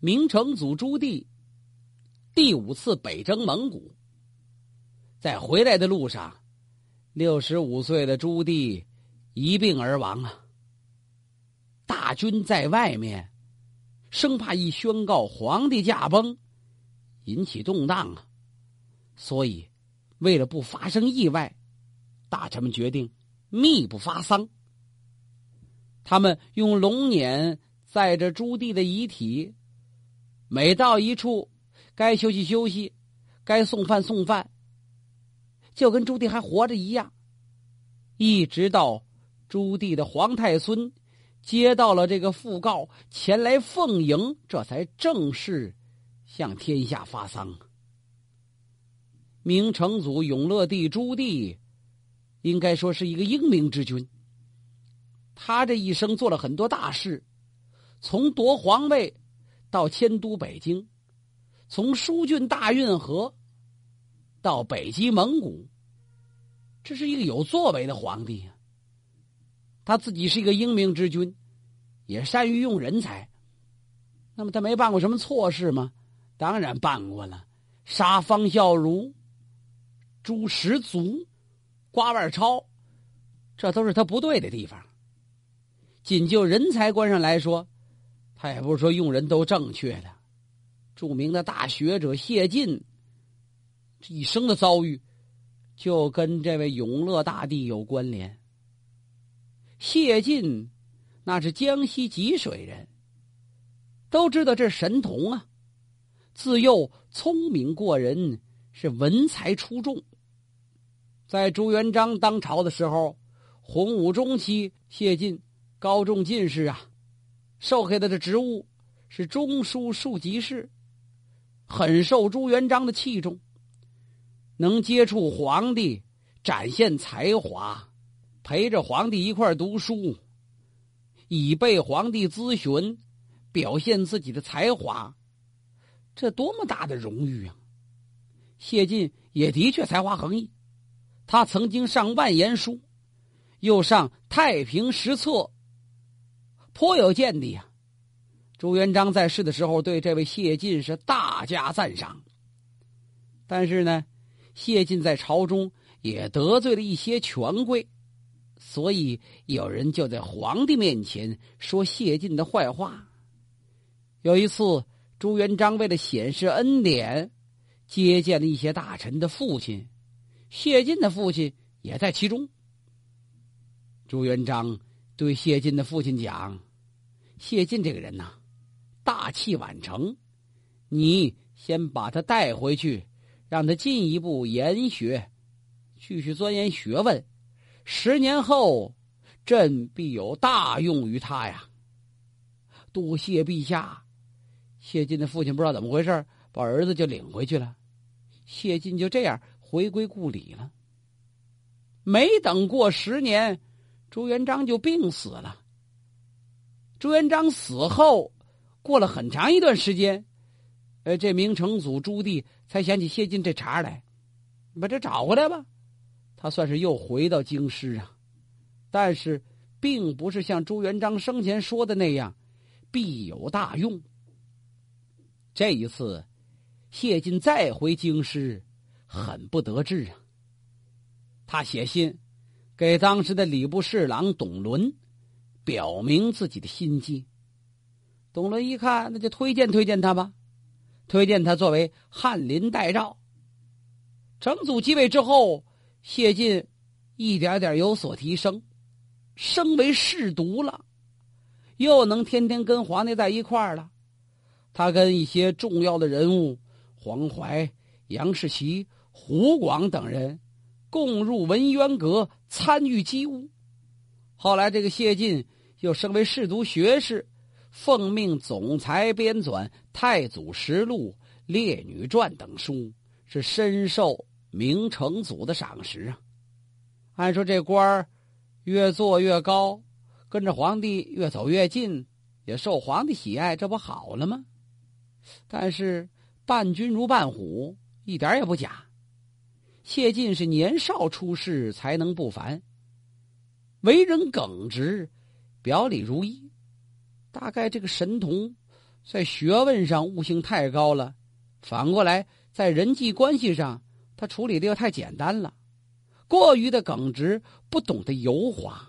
明成祖朱棣第五次北征蒙古，在回来的路上，六十五岁的朱棣一病而亡啊。大军在外面，生怕一宣告皇帝驾崩，引起动荡啊，所以为了不发生意外，大臣们决定秘不发丧。他们用龙辇载着朱棣的遗体。每到一处，该休息休息，该送饭送饭，就跟朱棣还活着一样。一直到朱棣的皇太孙接到了这个讣告，前来奉迎，这才正式向天下发丧。明成祖永乐帝朱棣，应该说是一个英明之君。他这一生做了很多大事，从夺皇位。到迁都北京，从疏浚大运河到北击蒙古，这是一个有作为的皇帝啊。他自己是一个英明之君，也善于用人才。那么他没办过什么错事吗？当然办过了，杀方孝孺、诛十族、瓜万超，这都是他不对的地方。仅就人才观上来说。他也不是说用人都正确的。著名的大学者谢晋，这一生的遭遇，就跟这位永乐大帝有关联。谢晋那是江西吉水人，都知道这神童啊，自幼聪明过人，是文才出众。在朱元璋当朝的时候，洪武中期，谢晋高中进士啊。授给他的职务是中书庶吉士，很受朱元璋的器重。能接触皇帝，展现才华，陪着皇帝一块读书，以备皇帝咨询，表现自己的才华，这多么大的荣誉啊！谢晋也的确才华横溢，他曾经上万言书，又上太平十策。颇有见地呀！朱元璋在世的时候，对这位谢晋是大加赞赏。但是呢，谢晋在朝中也得罪了一些权贵，所以有人就在皇帝面前说谢晋的坏话。有一次，朱元璋为了显示恩典，接见了一些大臣的父亲，谢晋的父亲也在其中。朱元璋对谢晋的父亲讲。谢晋这个人呐，大器晚成，你先把他带回去，让他进一步研学，继续钻研学问。十年后，朕必有大用于他呀！多谢陛下。谢晋的父亲不知道怎么回事，把儿子就领回去了。谢晋就这样回归故里了。没等过十年，朱元璋就病死了。朱元璋死后，过了很长一段时间，呃，这明成祖朱棣才想起谢晋这茬来，把这找回来吧。他算是又回到京师啊，但是并不是像朱元璋生前说的那样必有大用。这一次，谢晋再回京师，很不得志啊。他写信给当时的礼部侍郎董伦。表明自己的心迹。董伦一看，那就推荐推荐他吧，推荐他作为翰林待诏。成祖继位之后，谢晋一点点有所提升，升为侍读了，又能天天跟皇帝在一块儿了。他跟一些重要的人物，黄淮、杨士奇、胡广等人共入文渊阁，参与机务。后来，这个谢晋。又升为侍读学士，奉命总裁编纂《太祖实录》《列女传》等书，是深受明成祖的赏识啊。按说这官儿越做越高，跟着皇帝越走越近，也受皇帝喜爱，这不好了吗？但是伴君如伴虎，一点也不假。谢晋是年少出世，才能不凡，为人耿直。表里如一，大概这个神童在学问上悟性太高了，反过来在人际关系上他处理的又太简单了，过于的耿直，不懂得油滑，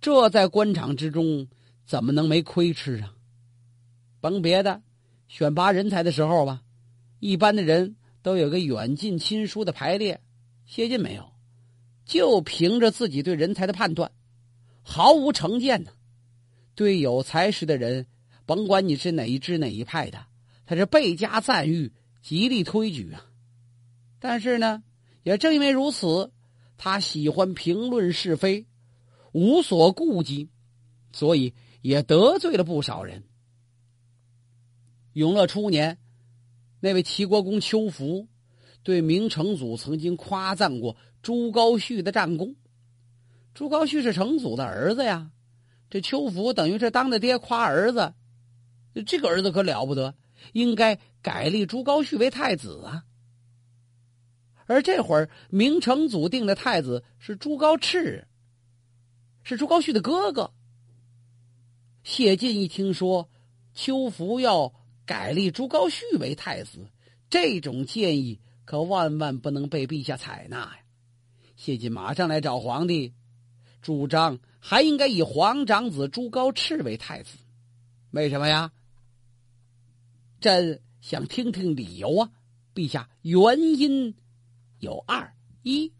这在官场之中怎么能没亏吃啊？甭别的，选拔人才的时候吧，一般的人都有个远近亲疏的排列，谢晋没有，就凭着自己对人才的判断，毫无成见呢。对有才识的人，甭管你是哪一支哪一派的，他是倍加赞誉，极力推举啊。但是呢，也正因为如此，他喜欢评论是非，无所顾忌，所以也得罪了不少人。永乐初年，那位齐国公邱福对明成祖曾经夸赞过朱高煦的战功。朱高煦是成祖的儿子呀，这邱福等于是当着爹夸儿子，这个儿子可了不得，应该改立朱高煦为太子啊。而这会儿明成祖定的太子是朱高炽，是朱高煦的哥哥。谢晋一听说邱福要。改立朱高煦为太子，这种建议可万万不能被陛下采纳呀！谢晋马上来找皇帝，主张还应该以皇长子朱高炽为太子。为什么呀？朕想听听理由啊！陛下，原因有二：一，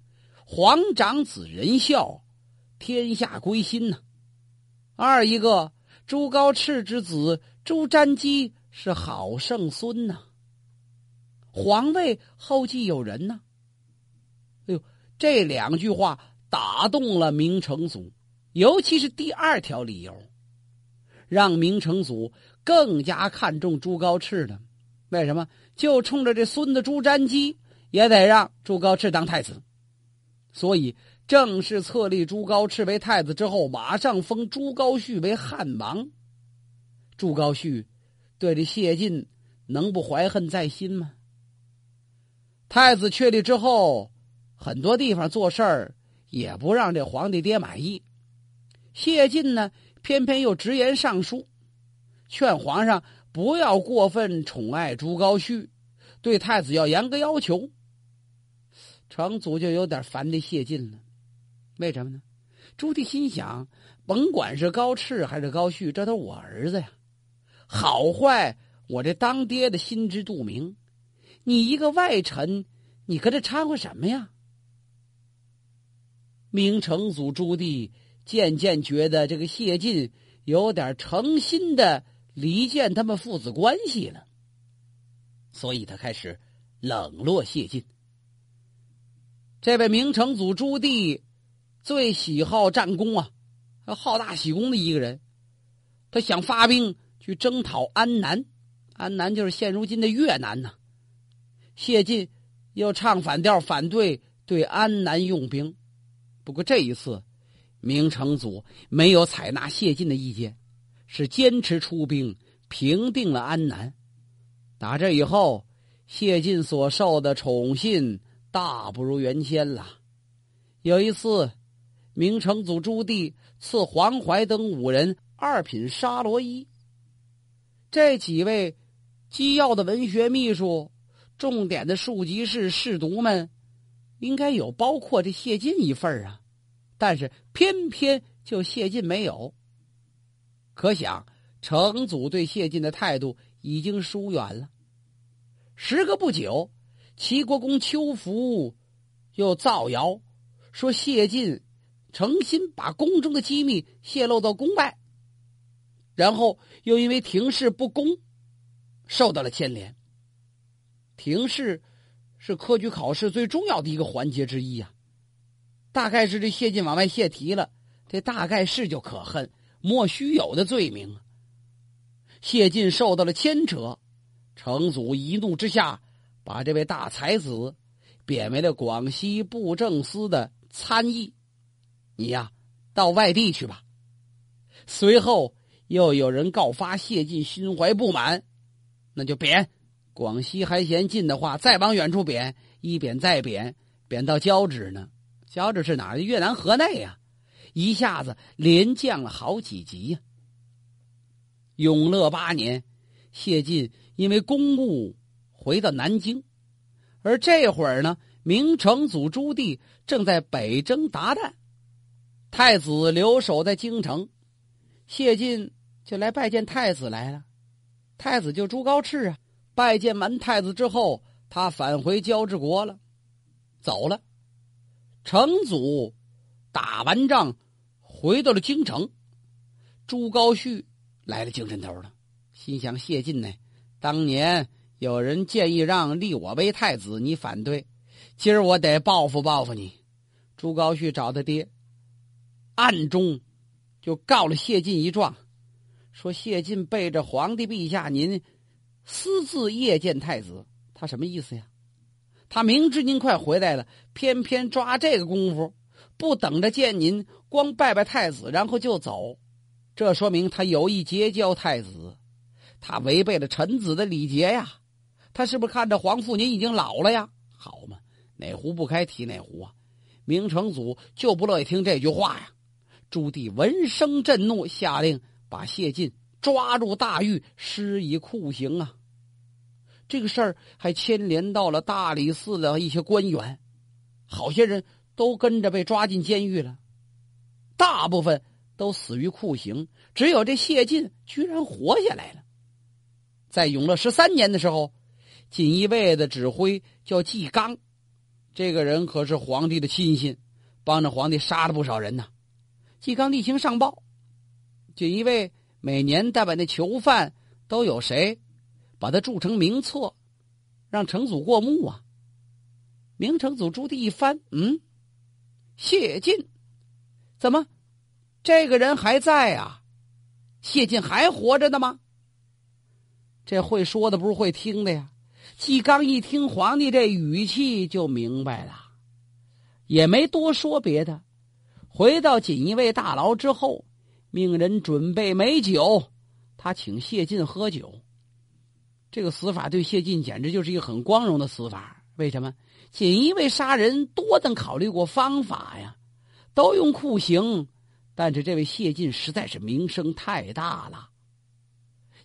皇长子仁孝，天下归心呐；二一个，朱高炽之子朱瞻基。是好圣孙呐，皇位后继有人呐。哎呦，这两句话打动了明成祖，尤其是第二条理由，让明成祖更加看重朱高炽了。为什么？就冲着这孙子朱瞻基也得让朱高炽当太子，所以正式册立朱高炽为太子之后，马上封朱高煦为汉王。朱高煦。对这谢晋能不怀恨在心吗？太子确立之后，很多地方做事儿也不让这皇帝爹满意。谢晋呢，偏偏又直言上书，劝皇上不要过分宠爱朱高煦，对太子要严格要求。成祖就有点烦这谢晋了，为什么呢？朱棣心想，甭管是高炽还是高煦，这都是我儿子呀。好坏，我这当爹的心知肚明。你一个外臣，你搁这掺和什么呀？明成祖朱棣渐渐觉得这个谢晋有点诚心的离间他们父子关系了，所以他开始冷落谢晋。这位明成祖朱棣最喜好战功啊，好大喜功的一个人，他想发兵。去征讨安南，安南就是现如今的越南呐。谢晋又唱反调，反对对安南用兵。不过这一次，明成祖没有采纳谢晋的意见，是坚持出兵平定了安南。打这以后，谢晋所受的宠信大不如原先了。有一次，明成祖朱棣赐黄怀等五人二品沙罗衣。这几位机要的文学秘书、重点的庶吉士、士读们，应该有包括这谢晋一份啊，但是偏偏就谢晋没有。可想成祖对谢晋的态度已经疏远了。时隔不久，齐国公邱福又造谣说谢晋诚心把宫中的机密泄露到宫外。然后又因为廷试不公，受到了牵连。廷试是科举考试最重要的一个环节之一啊。大概是这谢晋往外泄题了，这大概是就可恨，莫须有的罪名。谢晋受到了牵扯，成祖一怒之下，把这位大才子贬为了广西布政司的参议。你呀，到外地去吧。随后。又有人告发谢晋心怀不满，那就贬。广西还嫌近的话，再往远处贬，一贬再贬，贬到交趾呢。交趾是哪儿？越南河内呀！一下子连降了好几级呀。永乐八年，谢晋因为公务回到南京，而这会儿呢，明成祖朱棣正在北征鞑靼，太子留守在京城，谢晋就来拜见太子来了。太子就朱高炽啊，拜见完太子之后，他返回交趾国了，走了。成祖打完仗回到了京城，朱高煦来了精神头了，心想谢晋呢，当年有人建议让立我为太子，你反对，今儿我得报复报复你。朱高煦找他爹，暗中就告了谢晋一状，说谢晋背着皇帝陛下您私自夜见太子，他什么意思呀？他明知您快回来了，偏偏抓这个功夫，不等着见您，光拜拜太子，然后就走。这说明他有意结交太子，他违背了臣子的礼节呀。他是不是看着皇父您已经老了呀？好嘛，哪壶不开提哪壶啊！明成祖就不乐意听这句话呀。朱棣闻声震怒，下令把谢晋抓入大狱，施以酷刑啊。这个事儿还牵连到了大理寺的一些官员，好些人都跟着被抓进监狱了，大部分都死于酷刑，只有这谢晋居然活下来了。在永乐十三年的时候，锦衣卫的指挥叫纪纲，这个人可是皇帝的亲信，帮着皇帝杀了不少人呢。纪纲例行上报，锦衣卫每年代把那囚犯都有谁？把他铸成名册，让成祖过目啊！明成祖朱棣一翻，嗯，谢晋，怎么，这个人还在啊？谢晋还活着呢吗？这会说的不是会听的呀！纪刚一听皇帝这语气就明白了，也没多说别的，回到锦衣卫大牢之后，命人准备美酒，他请谢晋喝酒。这个死法对谢晋简直就是一个很光荣的死法。为什么？锦衣卫杀人多等考虑过方法呀，都用酷刑，但是这位谢晋实在是名声太大了。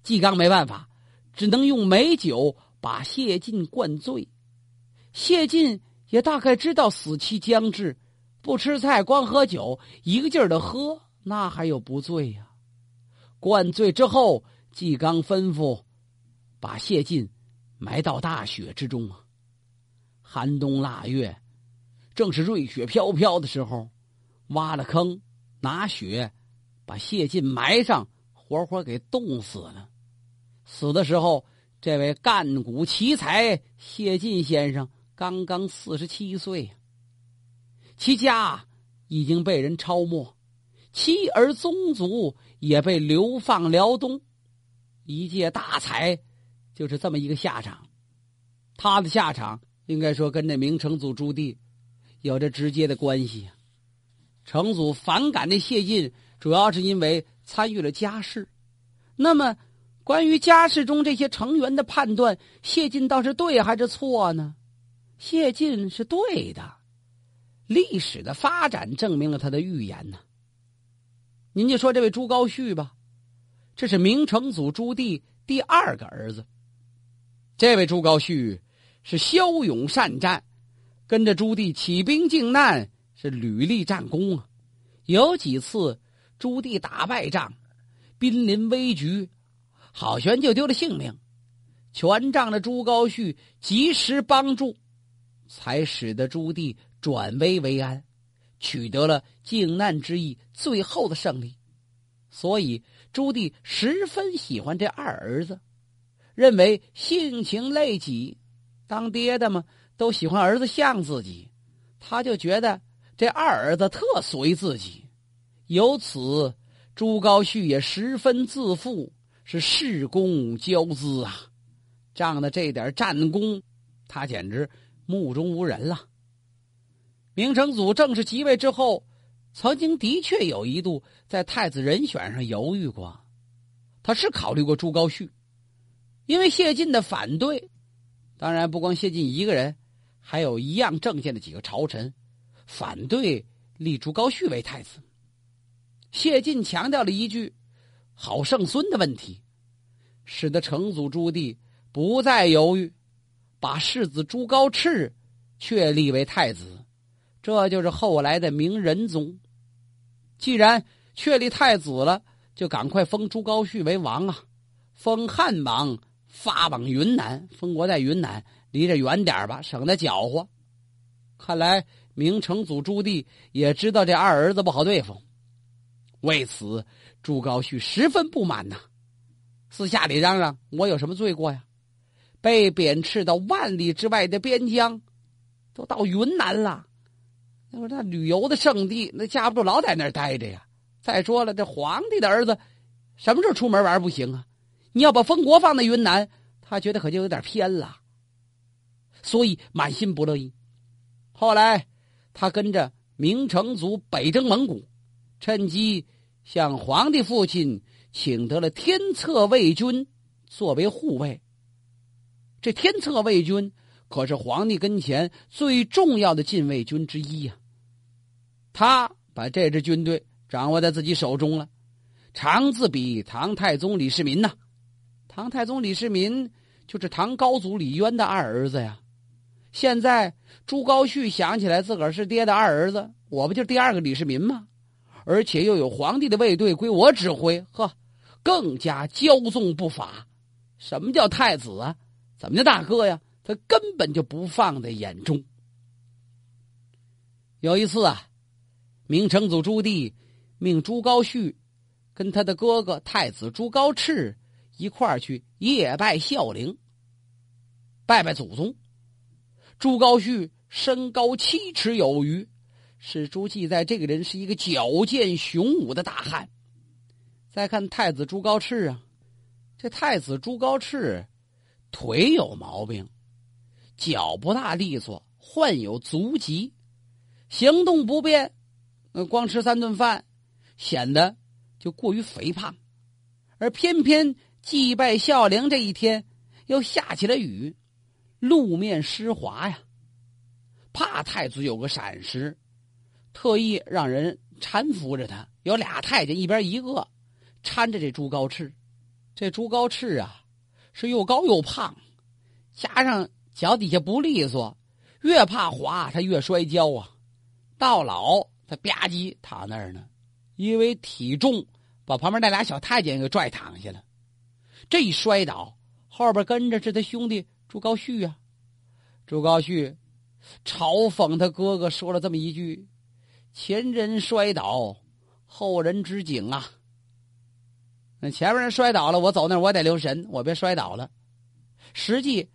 纪刚没办法，只能用美酒把谢晋灌醉。谢晋也大概知道死期将至，不吃菜光喝酒，一个劲儿的喝，那还有不醉呀？灌醉之后，纪刚吩咐。把谢晋埋到大雪之中啊！寒冬腊月，正是瑞雪飘飘的时候，挖了坑，拿雪把谢晋埋上，活活给冻死了。死的时候，这位干古奇才谢晋先生刚刚四十七岁，其家已经被人抄没，妻儿宗族也被流放辽东，一介大才。就是这么一个下场，他的下场应该说跟这明成祖朱棣有着直接的关系。成祖反感那谢晋，主要是因为参与了家事。那么，关于家事中这些成员的判断，谢晋倒是对还是错呢？谢晋是对的，历史的发展证明了他的预言呢。您就说这位朱高煦吧，这是明成祖朱棣第二个儿子。这位朱高煦是骁勇善战，跟着朱棣起兵靖难，是屡立战功啊。有几次朱棣打败仗，濒临危局，好悬就丢了性命，全仗着朱高煦及时帮助，才使得朱棣转危为安，取得了靖难之役最后的胜利。所以朱棣十分喜欢这二儿子。认为性情类己，当爹的嘛都喜欢儿子像自己，他就觉得这二儿子特随自己。由此，朱高煦也十分自负，是恃功骄姿啊！仗着这点战功，他简直目中无人了。明成祖正式即位之后，曾经的确有一度在太子人选上犹豫过，他是考虑过朱高煦。因为谢晋的反对，当然不光谢晋一个人，还有一样政见的几个朝臣反对立朱高煦为太子。谢晋强调了一句“好圣孙”的问题，使得成祖朱棣不再犹豫，把世子朱高炽确立为太子，这就是后来的明仁宗。既然确立太子了，就赶快封朱高煦为王啊！封汉王发往云南，封国在云南，离着远点吧，省得搅和。看来明成祖朱棣也知道这二儿子不好对付，为此朱高煦十分不满呐，私下里嚷嚷：“我有什么罪过呀？被贬斥到万里之外的边疆，都到云南了，那说那旅游的圣地，那架不住老在那儿待着呀。再说了，这皇帝的儿子，什么时候出门玩不行啊？”你要把封国放在云南，他觉得可就有点偏了，所以满心不乐意。后来，他跟着明成祖北征蒙古，趁机向皇帝父亲请得了天策卫军作为护卫。这天策卫军可是皇帝跟前最重要的禁卫军之一呀。他把这支军队掌握在自己手中了，长自比唐太宗李世民呐。唐太宗李世民就是唐高祖李渊的二儿子呀。现在朱高煦想起来自个儿是爹的二儿子，我不就第二个李世民吗？而且又有皇帝的卫队归我指挥，呵，更加骄纵不法。什么叫太子啊？怎么叫大哥呀？他根本就不放在眼中。有一次啊，明成祖朱棣命朱高煦跟他的哥哥太子朱高炽。一块儿去夜拜孝陵，拜拜祖宗。朱高煦身高七尺有余，史书记载这个人是一个矫健雄武的大汉。再看太子朱高炽啊，这太子朱高炽腿有毛病，脚不大利索，患有足疾，行动不便，光吃三顿饭，显得就过于肥胖，而偏偏。祭拜孝陵这一天，又下起了雨，路面湿滑呀。怕太子有个闪失，特意让人搀扶着他。有俩太监一边一个，搀着这朱高炽。这朱高炽啊，是又高又胖，加上脚底下不利索，越怕滑他越摔跤啊。到老他吧唧躺那儿呢，因为体重把旁边那俩小太监给拽躺下了。这一摔倒，后边跟着是他兄弟朱高煦呀。朱高煦嘲讽他哥哥说了这么一句：“前人摔倒，后人知景啊。那前面人摔倒了，我走那我得留神，我别摔倒了。”实际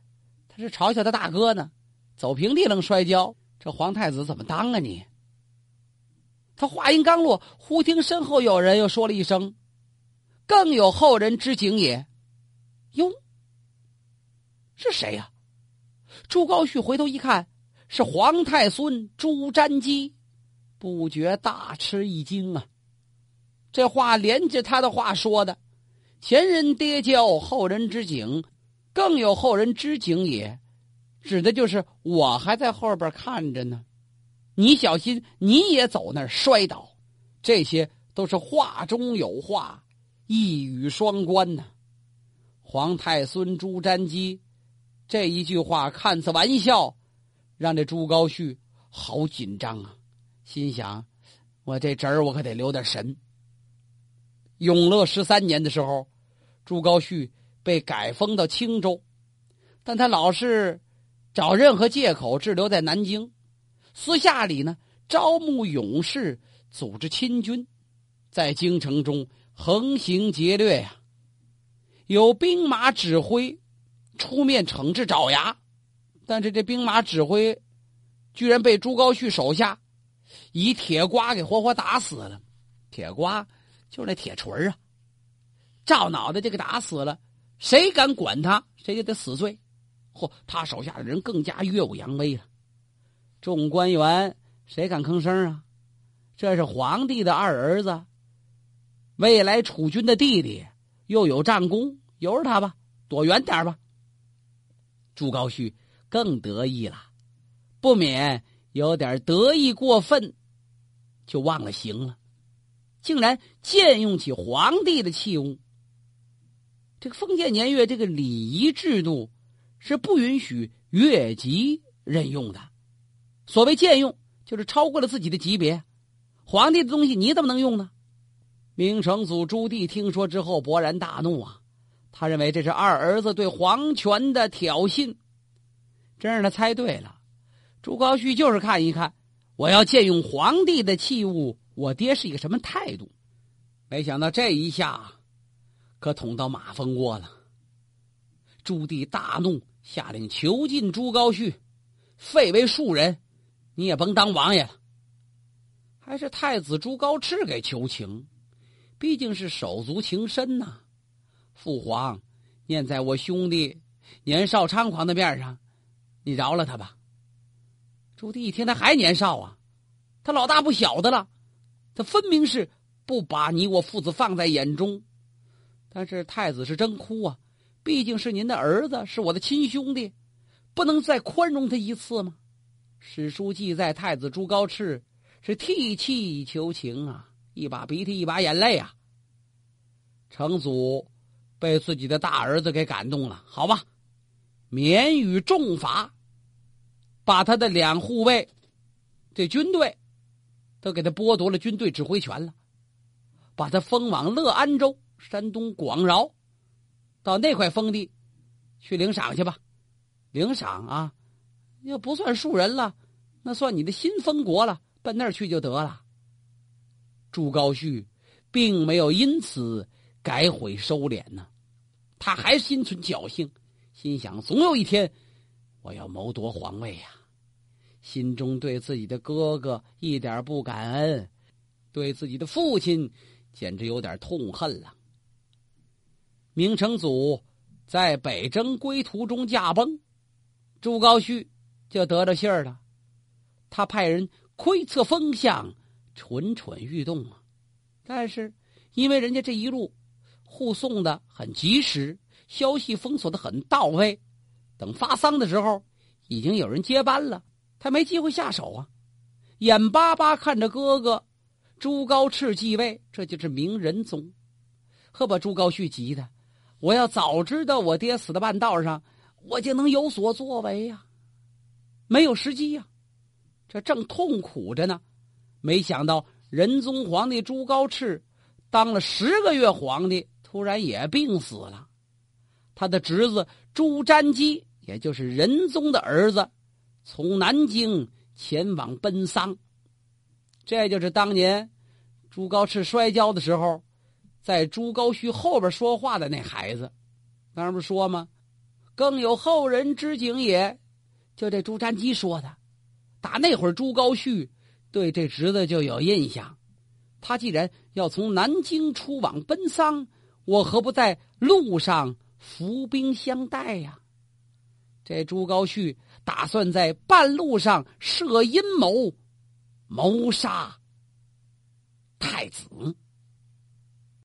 他是嘲笑他大哥呢。走平地能摔跤，这皇太子怎么当啊你？他话音刚落，忽听身后有人又说了一声：“更有后人之景也。”哟，是谁呀？朱高煦回头一看，是皇太孙朱瞻基，不觉大吃一惊啊！这话连着他的话说的：“前人跌跤，后人知景，更有后人知景也。”指的就是我还在后边看着呢，你小心，你也走那摔倒。这些都是话中有话，一语双关呢。皇太孙朱瞻基这一句话看似玩笑，让这朱高煦好紧张啊！心想：我这侄儿我可得留点神。永乐十三年的时候，朱高煦被改封到青州，但他老是找任何借口滞留在南京，私下里呢招募勇士，组织亲军，在京城中横行劫掠呀。有兵马指挥出面惩治爪牙，但是这兵马指挥居然被朱高煦手下以铁瓜给活活打死了。铁瓜就是那铁锤啊，照脑袋就给打死了。谁敢管他，谁就得死罪。嚯，他手下的人更加耀武扬威了。众官员谁敢吭声啊？这是皇帝的二儿子，未来储君的弟弟。又有战功，由着他吧，躲远点吧。朱高煦更得意了，不免有点得意过分，就忘了形了，竟然借用起皇帝的器物。这个封建年月，这个礼仪制度是不允许越级任用的。所谓僭用，就是超过了自己的级别。皇帝的东西你怎么能用呢？明成祖朱棣听说之后勃然大怒啊！他认为这是二儿子对皇权的挑衅，真让他猜对了。朱高煦就是看一看，我要借用皇帝的器物，我爹是一个什么态度？没想到这一下。可捅到马蜂窝了。朱棣大怒，下令囚禁朱高煦，废为庶人，你也甭当王爷了。还是太子朱高炽给求情，毕竟是手足情深呐。父皇，念在我兄弟年少猖狂的面上，你饶了他吧。朱棣一听，他还年少啊，他老大不小的了，他分明是不把你我父子放在眼中。但是太子是真哭啊！毕竟是您的儿子，是我的亲兄弟，不能再宽容他一次吗？史书记载，太子朱高炽是涕泣求情啊，一把鼻涕一把眼泪啊。成祖被自己的大儿子给感动了，好吧，免予重罚，把他的两护卫，这军队，都给他剥夺了军队指挥权了，把他封往乐安州。山东广饶，到那块封地去领赏去吧，领赏啊，又不算庶人了，那算你的新封国了，奔那儿去就得了。朱高煦并没有因此改悔收敛呢，他还心存侥幸，心想总有一天我要谋夺皇位呀，心中对自己的哥哥一点不感恩，对自己的父亲简直有点痛恨了。明成祖在北征归途中驾崩，朱高煦就得着信儿了。他派人窥测风向，蠢蠢欲动啊！但是因为人家这一路护送的很及时，消息封锁的很到位，等发丧的时候，已经有人接班了，他没机会下手啊！眼巴巴看着哥哥朱高炽继位，这就是明仁宗，可把朱高煦急的。我要早知道我爹死的半道上，我就能有所作为呀。没有时机呀，这正痛苦着呢。没想到仁宗皇帝朱高炽当了十个月皇帝，突然也病死了。他的侄子朱瞻基，也就是仁宗的儿子，从南京前往奔丧。这就是当年朱高炽摔跤的时候。在朱高煦后边说话的那孩子，刚才不说吗？更有后人之景也，就这朱瞻基说的。打那会儿，朱高煦对这侄子就有印象。他既然要从南京出往奔丧，我何不在路上伏兵相待呀？这朱高煦打算在半路上设阴谋，谋杀太子。